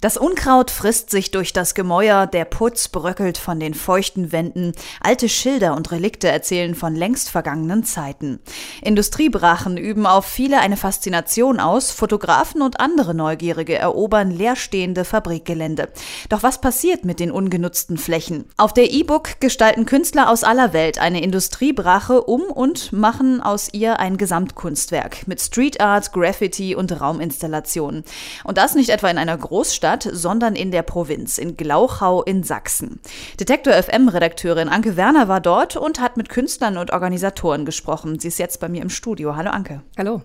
Das Unkraut frisst sich durch das Gemäuer, der Putz bröckelt von den feuchten Wänden, alte Schilder und Relikte erzählen von längst vergangenen Zeiten. Industriebrachen üben auf viele eine Faszination aus, Fotografen und andere Neugierige erobern leerstehende Fabrikgelände. Doch was passiert mit den ungenutzten Flächen? Auf der E-Book gestalten Künstler aus aller Welt eine Industriebrache um und machen aus ihr ein Gesamtkunstwerk mit Street Art, Graffiti und Rauminstallationen. Und das nicht etwa in einer Großstadt, Stadt, sondern in der Provinz, in Glauchau in Sachsen. Detektor FM-Redakteurin Anke Werner war dort und hat mit Künstlern und Organisatoren gesprochen. Sie ist jetzt bei mir im Studio. Hallo Anke. Hallo.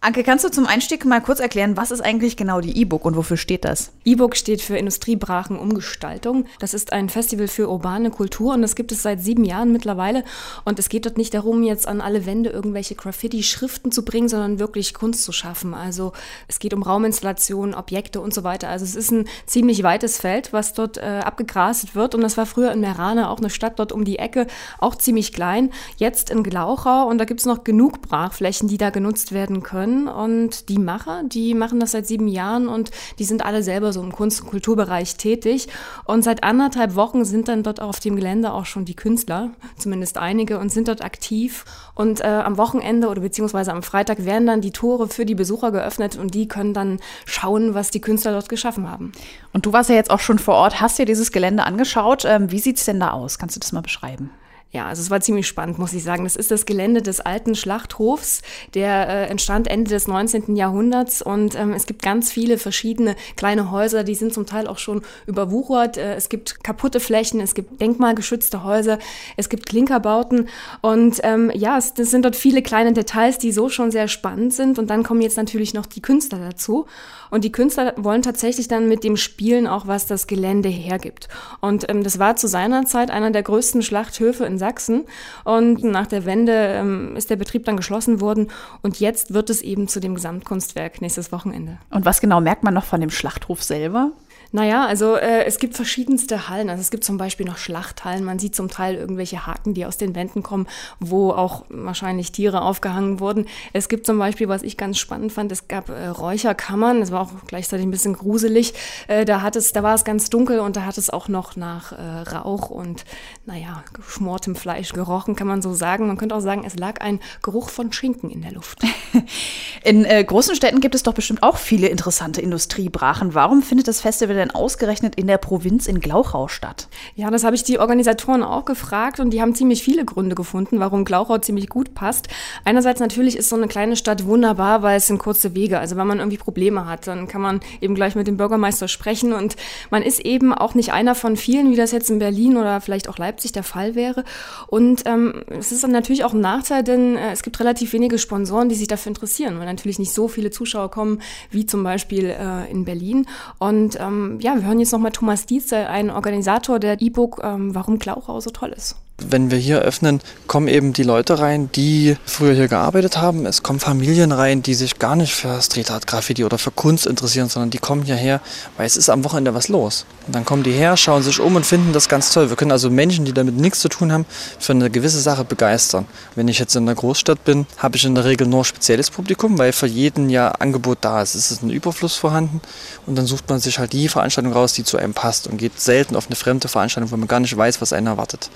Anke, kannst du zum Einstieg mal kurz erklären, was ist eigentlich genau die E-Book und wofür steht das? E-Book steht für Industriebrachen Umgestaltung. Das ist ein Festival für urbane Kultur und das gibt es seit sieben Jahren mittlerweile. Und es geht dort nicht darum, jetzt an alle Wände irgendwelche Graffiti-Schriften zu bringen, sondern wirklich Kunst zu schaffen. Also es geht um Rauminstallationen, Objekte und so weiter. Also es ist ein ziemlich weites Feld, was dort äh, abgegrast wird. Und das war früher in Merane, auch eine Stadt dort um die Ecke, auch ziemlich klein. Jetzt in Glauchau und da gibt es noch genug Brachflächen, die da genutzt werden können können. Und die Macher, die machen das seit sieben Jahren und die sind alle selber so im Kunst- und Kulturbereich tätig. Und seit anderthalb Wochen sind dann dort auf dem Gelände auch schon die Künstler, zumindest einige, und sind dort aktiv. Und äh, am Wochenende oder beziehungsweise am Freitag werden dann die Tore für die Besucher geöffnet und die können dann schauen, was die Künstler dort geschaffen haben. Und du warst ja jetzt auch schon vor Ort, hast dir dieses Gelände angeschaut. Ähm, wie sieht es denn da aus? Kannst du das mal beschreiben? Ja, also es war ziemlich spannend, muss ich sagen. Das ist das Gelände des alten Schlachthofs, der äh, entstand Ende des 19. Jahrhunderts und ähm, es gibt ganz viele verschiedene kleine Häuser, die sind zum Teil auch schon überwuchert. Äh, es gibt kaputte Flächen, es gibt denkmalgeschützte Häuser, es gibt Klinkerbauten und ähm, ja, es sind dort viele kleine Details, die so schon sehr spannend sind und dann kommen jetzt natürlich noch die Künstler dazu und die Künstler wollen tatsächlich dann mit dem Spielen auch, was das Gelände hergibt. Und ähm, das war zu seiner Zeit einer der größten Schlachthöfe in Sachsen. Und nach der Wende ähm, ist der Betrieb dann geschlossen worden. Und jetzt wird es eben zu dem Gesamtkunstwerk nächstes Wochenende. Und was genau merkt man noch von dem Schlachthof selber? Naja, also äh, es gibt verschiedenste Hallen. Also es gibt zum Beispiel noch Schlachthallen. Man sieht zum Teil irgendwelche Haken, die aus den Wänden kommen, wo auch wahrscheinlich Tiere aufgehangen wurden. Es gibt zum Beispiel, was ich ganz spannend fand, es gab äh, Räucherkammern. Das war auch gleichzeitig ein bisschen gruselig. Äh, da hat es, da war es ganz dunkel und da hat es auch noch nach äh, Rauch und naja, geschmortem Fleisch gerochen, kann man so sagen. Man könnte auch sagen, es lag ein Geruch von Schinken in der Luft. In äh, großen Städten gibt es doch bestimmt auch viele interessante Industriebrachen. Warum findet das Festival denn ausgerechnet in der Provinz in Glauchau statt? Ja, das habe ich die Organisatoren auch gefragt und die haben ziemlich viele Gründe gefunden, warum Glauchau ziemlich gut passt. Einerseits natürlich ist so eine kleine Stadt wunderbar, weil es sind kurze Wege. Also wenn man irgendwie Probleme hat, dann kann man eben gleich mit dem Bürgermeister sprechen und man ist eben auch nicht einer von vielen, wie das jetzt in Berlin oder vielleicht auch Leipzig der Fall wäre. Und ähm, es ist dann natürlich auch ein Nachteil, denn äh, es gibt relativ wenige Sponsoren, die sich dafür interessieren, weil natürlich nicht so viele Zuschauer kommen wie zum Beispiel äh, in Berlin. Und ähm, ja, wir hören jetzt nochmal Thomas Dietze, ein Organisator der E-Book, ähm, warum Glauchau so toll ist. Wenn wir hier öffnen, kommen eben die Leute rein, die früher hier gearbeitet haben. Es kommen Familien rein, die sich gar nicht für Street Art Graffiti oder für Kunst interessieren, sondern die kommen hierher, weil es ist am Wochenende was los. Und dann kommen die her, schauen sich um und finden das ganz toll. Wir können also Menschen, die damit nichts zu tun haben, für eine gewisse Sache begeistern. Wenn ich jetzt in einer Großstadt bin, habe ich in der Regel nur spezielles Publikum, weil für jeden ja Angebot da ist. Es ist ein Überfluss vorhanden und dann sucht man sich halt die Veranstaltung raus, die zu einem passt und geht selten auf eine fremde Veranstaltung, wo man gar nicht weiß, was einen erwartet.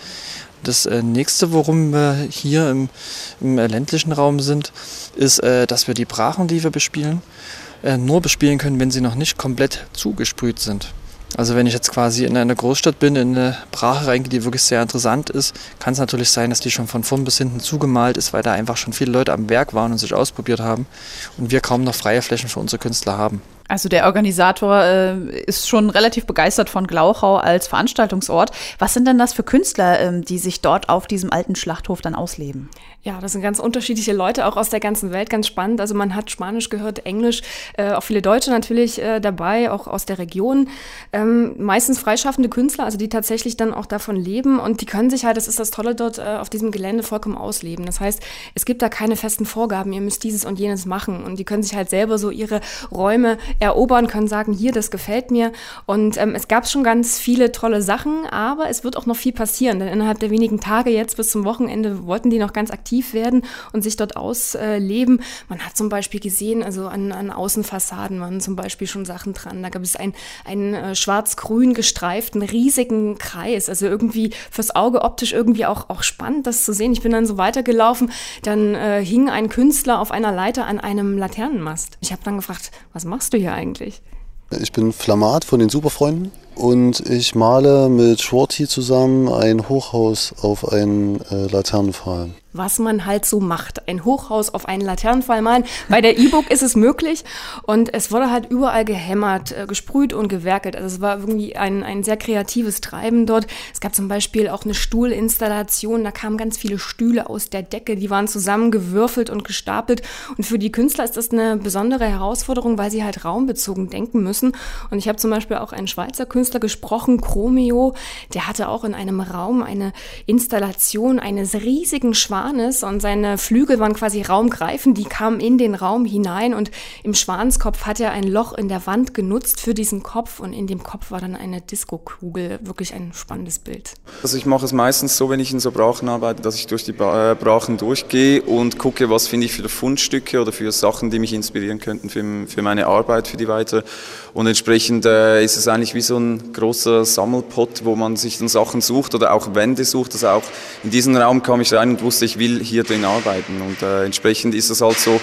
Das äh, nächste, worum wir hier im, im äh, ländlichen Raum sind, ist, äh, dass wir die Brachen, die wir bespielen, nur bespielen können, wenn sie noch nicht komplett zugesprüht sind. Also wenn ich jetzt quasi in eine Großstadt bin, in eine Brache reingehe, die wirklich sehr interessant ist, kann es natürlich sein, dass die schon von vorn bis hinten zugemalt ist, weil da einfach schon viele Leute am Werk waren und sich ausprobiert haben und wir kaum noch freie Flächen für unsere Künstler haben. Also der Organisator äh, ist schon relativ begeistert von Glauchau als Veranstaltungsort. Was sind denn das für Künstler, ähm, die sich dort auf diesem alten Schlachthof dann ausleben? Ja, das sind ganz unterschiedliche Leute, auch aus der ganzen Welt, ganz spannend. Also man hat Spanisch gehört, Englisch, äh, auch viele Deutsche natürlich äh, dabei, auch aus der Region. Ähm, meistens freischaffende Künstler, also die tatsächlich dann auch davon leben und die können sich halt, das ist das Tolle dort, äh, auf diesem Gelände vollkommen ausleben. Das heißt, es gibt da keine festen Vorgaben, ihr müsst dieses und jenes machen und die können sich halt selber so ihre Räume erobern, können sagen, hier, das gefällt mir. Und ähm, es gab schon ganz viele tolle Sachen, aber es wird auch noch viel passieren, denn innerhalb der wenigen Tage jetzt bis zum Wochenende wollten die noch ganz aktiv werden und sich dort ausleben. Man hat zum Beispiel gesehen, also an, an Außenfassaden waren zum Beispiel schon Sachen dran. Da gab es einen, einen äh, schwarz-grün gestreiften, riesigen Kreis, also irgendwie fürs Auge optisch irgendwie auch, auch spannend, das zu sehen. Ich bin dann so weitergelaufen, dann äh, hing ein Künstler auf einer Leiter an einem Laternenmast. Ich habe dann gefragt, was machst du hier eigentlich? Ich bin Flammat von den Superfreunden und ich male mit Schwarty zusammen ein Hochhaus auf einen äh, Laternenpfahl was man halt so macht. Ein Hochhaus auf einen Laternenfall malen. Bei der E-Book ist es möglich und es wurde halt überall gehämmert, äh, gesprüht und gewerkelt. Also es war irgendwie ein, ein sehr kreatives Treiben dort. Es gab zum Beispiel auch eine Stuhlinstallation, da kamen ganz viele Stühle aus der Decke, die waren zusammengewürfelt und gestapelt. Und für die Künstler ist das eine besondere Herausforderung, weil sie halt raumbezogen denken müssen. Und ich habe zum Beispiel auch einen Schweizer Künstler gesprochen, Chromio, der hatte auch in einem Raum eine Installation eines riesigen Schwanes und seine Flügel waren quasi raumgreifend, die kamen in den Raum hinein und im Schwanskopf hat er ein Loch in der Wand genutzt für diesen Kopf und in dem Kopf war dann eine Diskokugel. Wirklich ein spannendes Bild. Also ich mache es meistens so, wenn ich in so Brachen arbeite, dass ich durch die äh, Brachen durchgehe und gucke, was finde ich für Fundstücke oder für Sachen, die mich inspirieren könnten für, für meine Arbeit, für die weitere. Und entsprechend äh, ist es eigentlich wie so ein großer Sammelpot, wo man sich dann Sachen sucht oder auch Wände sucht. Also auch in diesen Raum kam ich rein und wusste, ich will hier drin arbeiten. Und äh, entsprechend ist es halt so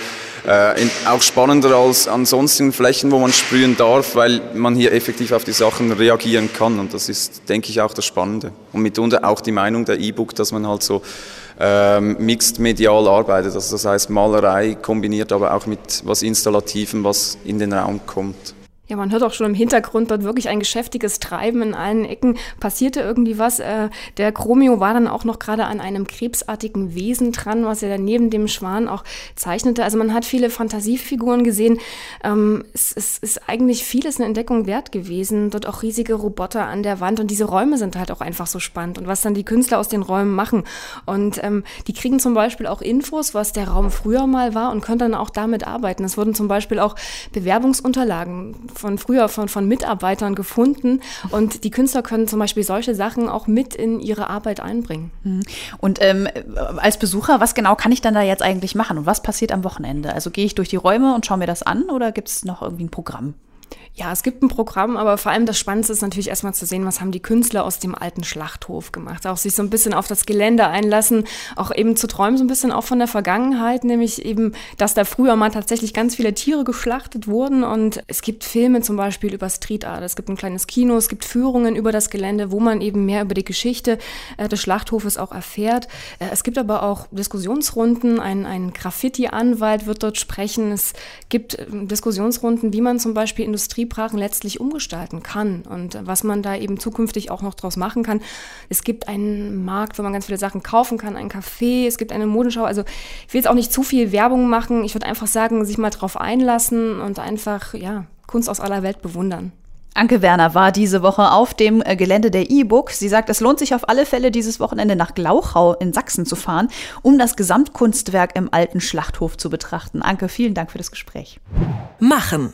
äh, in, auch spannender als an sonstigen Flächen, wo man sprühen darf, weil man hier effektiv auf die Sachen reagieren kann. Und das ist, denke ich, auch das Spannende. Und mitunter auch die Meinung der E-Book, dass man halt so ähm, mixed medial arbeitet. Also das heißt Malerei kombiniert aber auch mit was Installativem, was in den Raum kommt. Ja, man hört auch schon im Hintergrund dort wirklich ein geschäftiges Treiben in allen Ecken. Passierte irgendwie was. Äh, der Chromio war dann auch noch gerade an einem krebsartigen Wesen dran, was er dann neben dem Schwan auch zeichnete. Also man hat viele Fantasiefiguren gesehen. Ähm, es, ist eigentlich vieles eine Entdeckung wert gewesen. Dort auch riesige Roboter an der Wand und diese Räume sind halt auch einfach so spannend und was dann die Künstler aus den Räumen machen. Und ähm, die kriegen zum Beispiel auch Infos, was der Raum früher mal war und können dann auch damit arbeiten. Es wurden zum Beispiel auch Bewerbungsunterlagen von früher von, von Mitarbeitern gefunden und die Künstler können zum Beispiel solche Sachen auch mit in ihre Arbeit einbringen. Mhm. Und ähm, als Besucher, was genau kann ich dann da jetzt eigentlich machen und was passiert am Wochenende? Also gehe ich durch die Räume und schaue mir das an oder gibt es noch irgendwie ein Programm? Ja, es gibt ein Programm, aber vor allem das Spannendste ist natürlich erstmal zu sehen, was haben die Künstler aus dem alten Schlachthof gemacht. Auch sich so ein bisschen auf das Gelände einlassen, auch eben zu träumen, so ein bisschen auch von der Vergangenheit, nämlich eben, dass da früher mal tatsächlich ganz viele Tiere geschlachtet wurden. Und es gibt Filme zum Beispiel über Street Art, es gibt ein kleines Kino, es gibt Führungen über das Gelände, wo man eben mehr über die Geschichte äh, des Schlachthofes auch erfährt. Äh, es gibt aber auch Diskussionsrunden, ein, ein Graffiti-Anwalt wird dort sprechen. Es gibt äh, Diskussionsrunden, wie man zum Beispiel Industrie Industriebrachen letztlich umgestalten kann und was man da eben zukünftig auch noch draus machen kann. Es gibt einen Markt, wo man ganz viele Sachen kaufen kann, ein Café, es gibt eine Modenschau. Also ich will jetzt auch nicht zu viel Werbung machen. Ich würde einfach sagen, sich mal drauf einlassen und einfach ja, Kunst aus aller Welt bewundern. Anke Werner war diese Woche auf dem äh, Gelände der E-Book. Sie sagt, es lohnt sich auf alle Fälle, dieses Wochenende nach Glauchau in Sachsen zu fahren, um das Gesamtkunstwerk im alten Schlachthof zu betrachten. Anke, vielen Dank für das Gespräch. Machen